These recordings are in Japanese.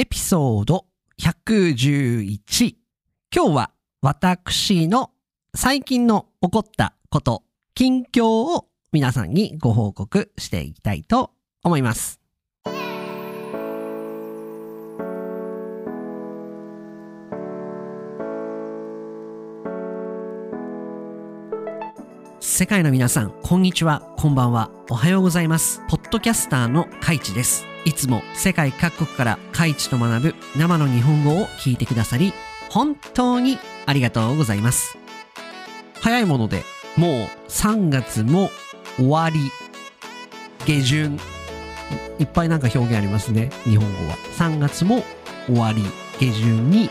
エピソード111。今日は私の最近の起こったこと、近況を皆さんにご報告していきたいと思います。世界の皆さん、こんにちは、こんばんは、おはようございます。ポドキャスターのカイチです。いつも世界各国からカイチと学ぶ生の日本語を聞いてくださり、本当にありがとうございます。早いもので、もう3月も終わり、下旬、いっぱいなんか表現ありますね、日本語は。3月も終わり、下旬に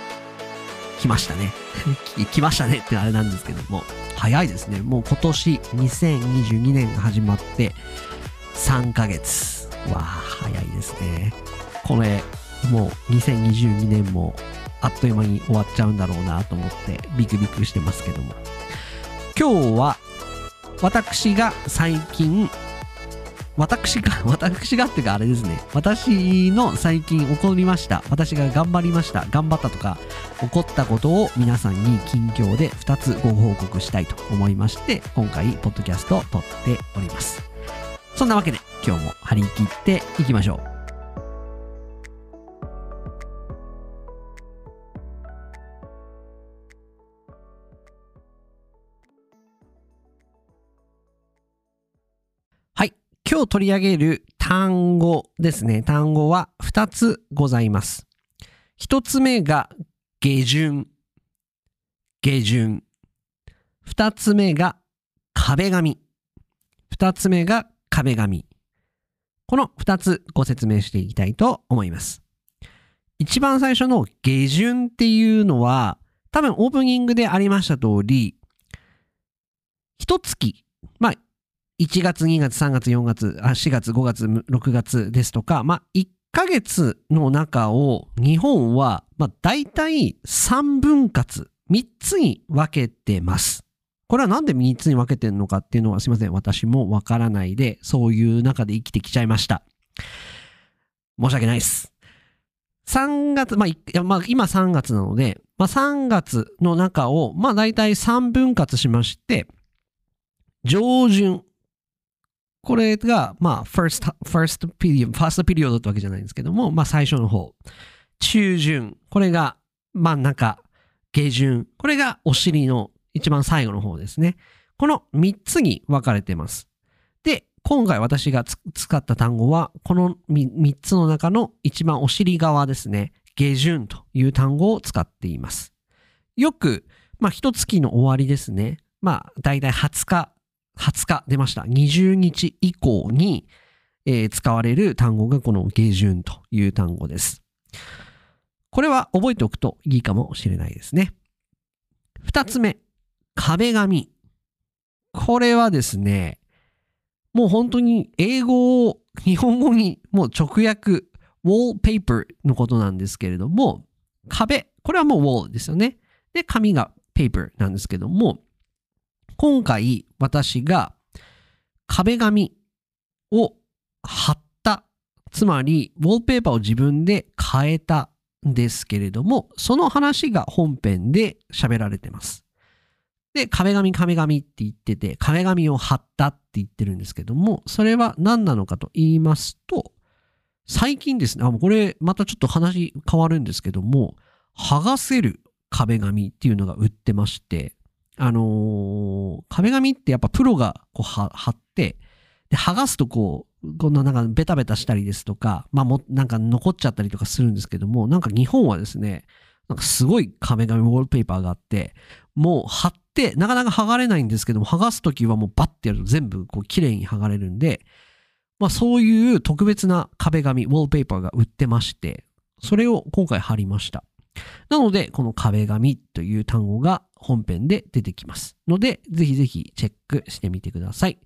来ましたね。来ましたねってあれなんですけども、早いですね。もう今年2022年が始まって3ヶ月。わあ、早いですね。これ、もう2022年もあっという間に終わっちゃうんだろうなと思ってビクビクしてますけども。今日は私が最近私が、私がっていうかあれですね。私の最近起こりました。私が頑張りました。頑張ったとか、起こったことを皆さんに近況で2つご報告したいと思いまして、今回、ポッドキャストを撮っております。そんなわけで、今日も張り切っていきましょう。はい。今日取り上げる単語ですね。単語は2つございます。1つ目が下旬。下旬。2つ目が壁紙。2つ目が壁紙。この2つご説明していきたいと思います。一番最初の下旬っていうのは、多分オープニングでありました通り、一月、まあ、1月、2月、3月、4月、あ4月、5月、6月ですとか、まあ、1ヶ月の中を日本は、まあ、大体3分割、3つに分けてます。これはなんで3つに分けてるのかっていうのはすいません。私もわからないで、そういう中で生きてきちゃいました。申し訳ないです。3月、まあ、まあ、今3月なので、まあ、3月の中を、まあ、大体3分割しまして、上旬、これが、まあ、first, first period, first period ってわけじゃないんですけども、まあ、最初の方。中旬、これが真ん中。下旬、これがお尻の一番最後の方ですね。この3つに分かれてます。で、今回私が使った単語は、この 3, 3つの中の一番お尻側ですね。下旬という単語を使っています。よく、まあ、一月の終わりですね。まあ、だいたい20日、20日出ました。20日以降に、えー使われる単語がこの下旬という単語です。これは覚えておくといいかもしれないですね。二つ目、壁紙。これはですね、もう本当に英語を日本語にもう直訳、wallpaper のことなんですけれども、壁、これはもう wall ですよね。で、紙が paper なんですけども、今回私が壁紙を貼った、つまりウォールペーパーを自分で変えたんですけれども、その話が本編で喋られてます。で、壁紙壁紙って言ってて、壁紙を貼ったって言ってるんですけども、それは何なのかと言いますと、最近ですね、あ、これまたちょっと話変わるんですけども、剥がせる壁紙っていうのが売ってまして、あのー壁紙ってやっぱプロがこう貼って、で、剥がすとこう、こんななんかベタベタしたりですとか、まあも、なんか残っちゃったりとかするんですけども、なんか日本はですね、なんかすごい壁紙ウォールペーパーがあって、もう貼って、なかなか剥がれないんですけども、剥がすときはもうバッてやると全部こう綺麗に剥がれるんで、まあそういう特別な壁紙、ウォールペーパーが売ってまして、それを今回貼りました。なので、この壁紙という単語が本編で出てきます。ので、ぜひぜひチェックしてみてください。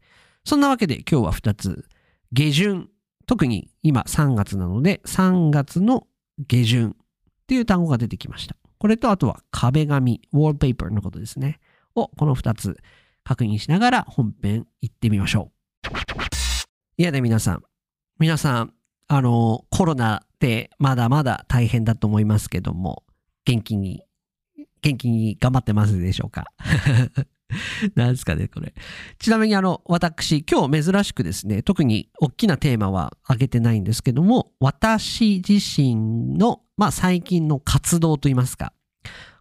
そんなわけで今日は2つ。下旬。特に今3月なので、3月の下旬っていう単語が出てきました。これとあとは壁紙、ウォールペーパーのことですね。をこの2つ確認しながら本編行ってみましょう。いやね皆さん、皆さん、あの、コロナで、まだまだ大変だと思いますけども、元気に、元気に頑張ってますでしょうか？なんすかね、これ。ちなみにあの、私、今日珍しくですね、特に大きなテーマは挙げてないんですけども、私自身の、まあ最近の活動といいますか、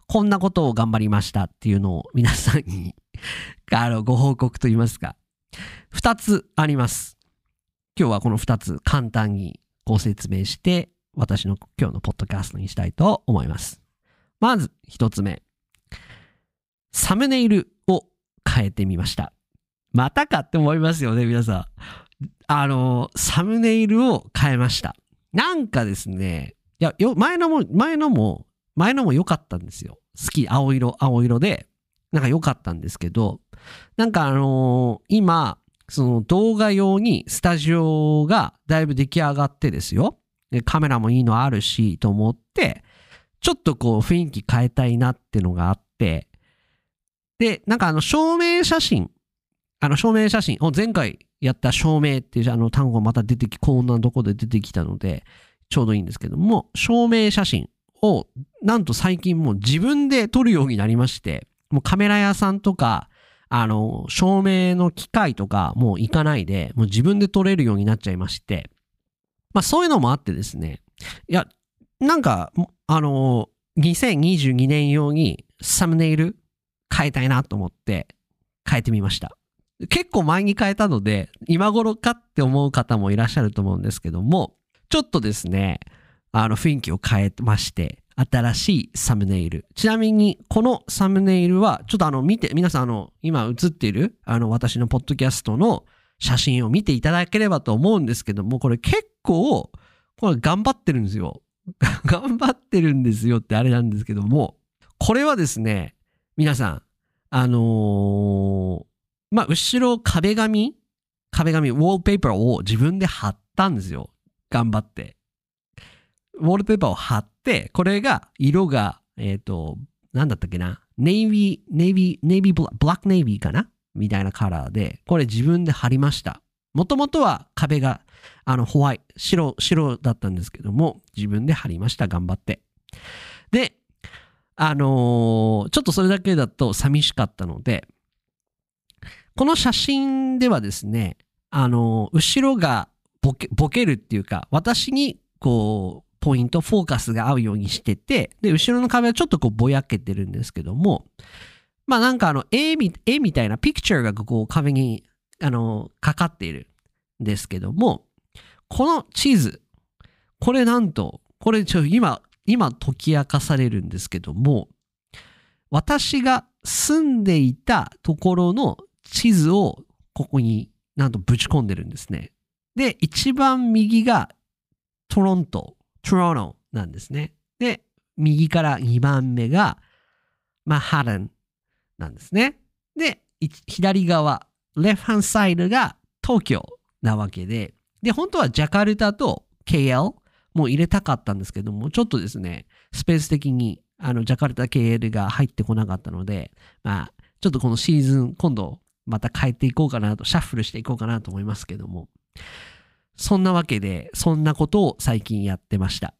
こんなことを頑張りましたっていうのを皆さんにあの、ご報告といいますか、二つあります。今日はこの二つ簡単にご説明して、私の今日のポッドキャストにしたいと思います。まず一つ目。サムネイル変えてみました。またかって思いますよね、皆さん。あの、サムネイルを変えました。なんかですね、いや、よ、前のも、前のも、前のも良かったんですよ。好き、青色、青色で、なんか良かったんですけど、なんかあのー、今、その動画用にスタジオがだいぶ出来上がってですよ。カメラもいいのあるし、と思って、ちょっとこう雰囲気変えたいなってのがあって、で、なんかあの証明写真、あの証明写真を前回やった証明っていうあの単語また出てき、こんなとこで出てきたので、ちょうどいいんですけども、証明写真をなんと最近もう自分で撮るようになりまして、もうカメラ屋さんとか、あの、照明の機械とかもう行かないで、もう自分で撮れるようになっちゃいまして、まあそういうのもあってですね、いや、なんか、あの、2022年用にサムネイル変えたいなと思って変えてみました。結構前に変えたので、今頃かって思う方もいらっしゃると思うんですけども、ちょっとですね、あの雰囲気を変えまして、新しいサムネイル。ちなみに、このサムネイルは、ちょっとあの、見て、皆さんあの、今映っている、あの、私のポッドキャストの写真を見ていただければと思うんですけども、これ結構、これ頑張ってるんですよ。頑張ってるんですよってあれなんですけども、これはですね、皆さん、あのー、まあ、後ろ壁紙？壁紙、ウォールペーパーを自分で貼ったんですよ。頑張って。ウォールペーパーを貼って、これが、色が、えっ、ー、と、なんだったっけな？ネイビー、ネイビー、ネイビーブラブラックネイビーかな？みたいなカラーで、これ自分で貼りました。もともとは壁が、あの、ホワイト、白、白だったんですけども、自分で貼りました。頑張って。で、あのー、ちょっとそれだけだと寂しかったので、この写真ではですね、あのー、後ろがボケ、ボケるっていうか、私にこう、ポイント、フォーカスが合うようにしてて、で、後ろの壁はちょっとこうぼやけてるんですけども、まあなんかあの絵み、絵みたいなピクチャーがこう壁に、あの、かかっているんですけども、この地図、これなんと、これちょ、今、今解き明かされるんですけども、私が住んでいたところの地図をここになんとぶち込んでるんですね。で、一番右がトロント、トロントなんですね。で、右から2番目がマハランなんですね。で、左側、レフハンサイドが東京なわけで、で、本当はジャカルタと KL もう入れたかったんですけども、ちょっとですね、スペース的にあのジャカルタ KL が入ってこなかったので、まあ、ちょっとこのシーズン、今度また変えていこうかなと、シャッフルしていこうかなと思いますけども、そんなわけで、そんなことを最近やってました。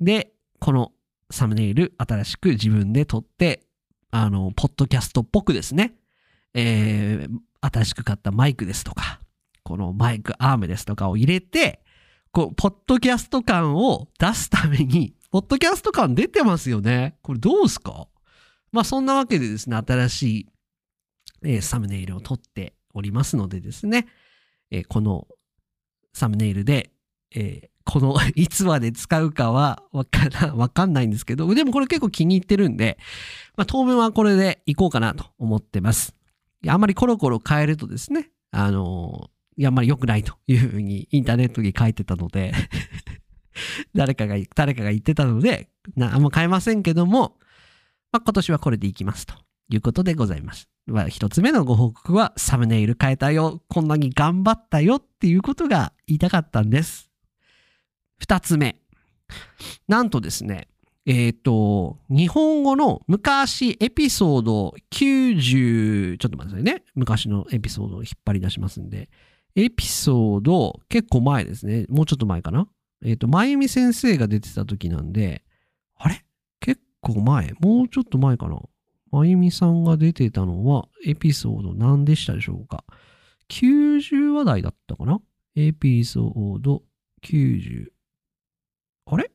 で、このサムネイル、新しく自分で撮って、あの、ポッドキャストっぽくですね、えー、新しく買ったマイクですとか、このマイクアームですとかを入れて、こう、ポッドキャスト感を出すために、ポッドキャスト感出てますよね。これどうすか？まあそんなわけでですね、新しい、えー、サムネイルを撮っておりますのでですね、えー、このサムネイルで、えー、この いつまで使うかはわからわかんないんですけど、でもこれ結構気に入ってるんで、まあ、当面はこれでいこうかなと思ってます。あんまりコロコロ変えるとですね、あの、あんまり良くないというふうにインターネットに書いてたので 誰かが、誰かが言ってたので、あんま変えませんけども、まあ、今年はこれでいきますということでございます。一つ目のご報告はサムネイル変えたよ。こんなに頑張ったよっていうことが言いたかったんです。二つ目。なんとですね、えっ、ー、と、日本語の昔エピソード90、ちょっと待ってくださいね。昔のエピソードを引っ張り出しますんで。エピソード結構前ですね。もうちょっと前かな。えっ、と、まゆみ先生が出てた時なんで、あれ？結構前、もうちょっと前かな。まゆみさんが出てたのは、エピソード何でしたでしょうか ?90 話題だったかな？エピソード90。あれ？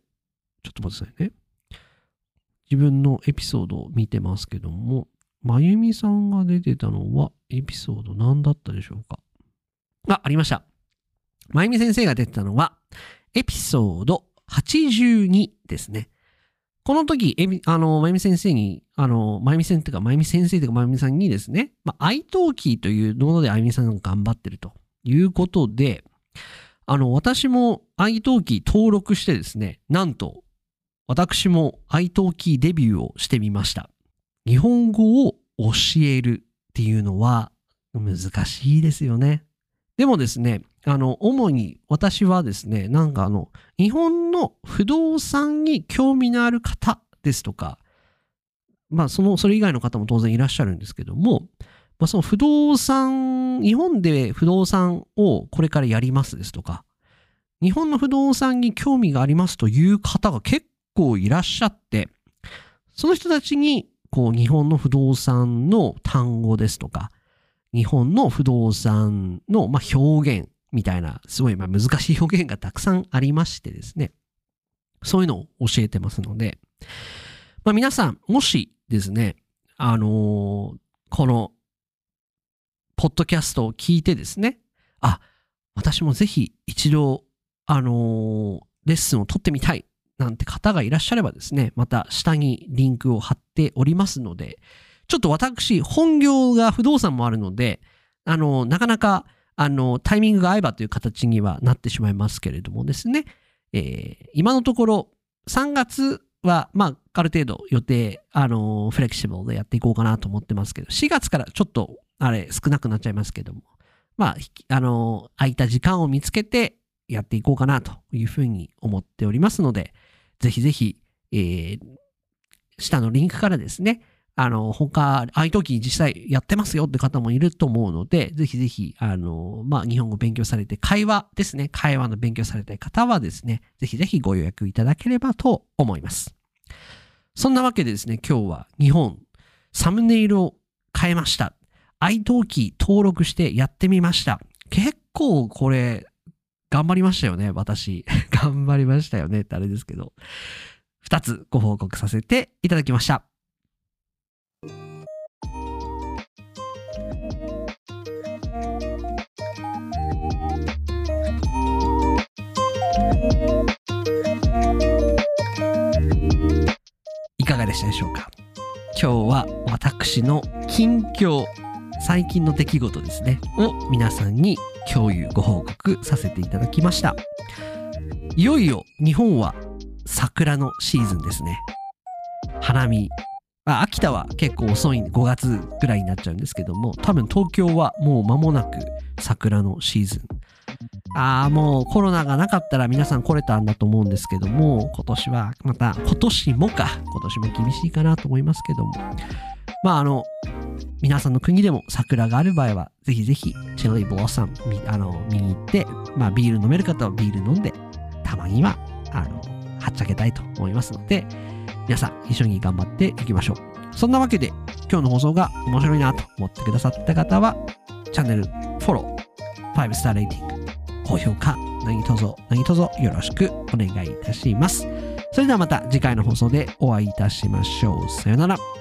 ちょっと待ってくださいね。自分のエピソードを見てますけども、まゆみさんが出てたのはエピソード何だったでしょうか？あ、ありました。まゆみ先生が出てたのは、エピソード82ですね。この時、えみ、あの、まゆみ先生に、あの、まゆみ先生とか、まゆみ先生とか、まゆみさんにですね、まあ、愛登記というものであゆみさんが頑張ってるということで、あの、私も愛登記登録してですね、なんと、私も愛登記デビューをしてみました。日本語を教えるっていうのは難しいですよね。でもですね、あの、主に私はですね、なんかあの、日本の不動産に興味のある方ですとか、まあ、その、それ以外の方も当然いらっしゃるんですけども、まあ、その不動産、日本で不動産をこれからやりますですとか、日本の不動産に興味がありますという方が結構いらっしゃって、その人たちに、こう、日本の不動産の単語ですとか、日本の不動産の、まあ、表現みたいな、すごいまあ難しい表現がたくさんありましてですね。そういうのを教えてますので、まあ、皆さん、もしですね、あのーこの、ポッドキャストを聞いてですね、あ、私もぜひ一度、あのーレッスンを取ってみたいなんて方がいらっしゃればですね、また下にリンクを貼っておりますので、ちょっと私、本業が不動産もあるので、あの、なかなか、あの、タイミングが合えばという形にはなってしまいますけれどもですね、えー今のところ、3月は、まあ、ある程度予定、あの、フレキシブルでやっていこうかなと思ってますけど、4月からちょっと、あれ、少なくなっちゃいますけども、まあ、あの、空いた時間を見つけてやっていこうかなというふうに思っておりますので、ぜひぜひ、えー下のリンクからですね、あの、他、ああいう時実際やってますよって方もいると思うので、ぜひぜひ、あの、まあ、日本語勉強されて、会話ですね、会話の勉強されたい方はですね、ぜひぜひご予約いただければと思います。そんなわけでですね、今日は日本、サムネイルを変えました。iTalki 登録してやってみました。結構これ、頑張りましたよね、私。頑張りましたよねってあれですけど。二つご報告させていただきました。でしたでしょうか？今日は私の近況、最近の出来事ですね、を皆さんに共有ご報告させていただきました。いよいよ日本は桜のシーズンですね。花見。あ秋田は結構遅い5月ぐらいになっちゃうんですけども、多分東京はもう間もなく桜のシーズン。ああ、もうコロナがなかったら皆さん来れたんだと思うんですけども、今年はまた、今年もか、今年も厳しいかなと思いますけども。まああの、皆さんの国でも桜がある場合は、ぜひぜひ、チェリーブロッサムあの見に行って、まあビール飲める方はビール飲んで、たまには、あの、はっちゃけたいと思いますので、皆さん一緒に頑張っていきましょう。そんなわけで、今日の放送が面白いなと思ってくださった方は、チャンネルフォロー、5スターレーティング、高評価、何卒何卒よろしくお願いいたします。それではまた次回の放送でお会いいたしましょう。さよなら。